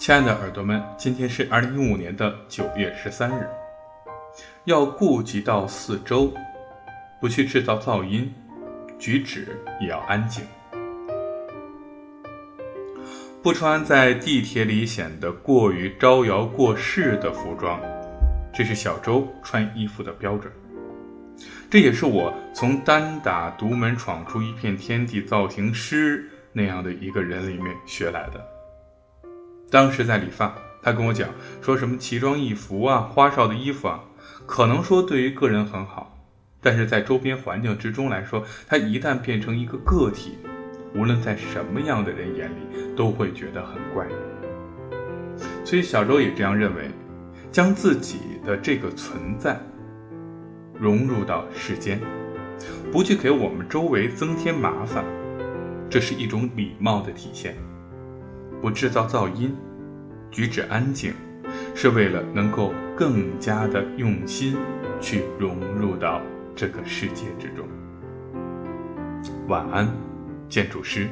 亲爱的耳朵们，今天是二零一五年的九月十三日。要顾及到四周，不去制造噪音，举止也要安静。不穿在地铁里显得过于招摇过市的服装，这是小周穿衣服的标准。这也是我从单打独门闯出一片天地造型师那样的一个人里面学来的。当时在理发，他跟我讲说什么奇装异服啊、花哨的衣服啊，可能说对于个人很好，但是在周边环境之中来说，他一旦变成一个个体，无论在什么样的人眼里，都会觉得很怪。所以小周也这样认为，将自己的这个存在。融入到世间，不去给我们周围增添麻烦，这是一种礼貌的体现。不制造噪音，举止安静，是为了能够更加的用心去融入到这个世界之中。晚安，建筑师。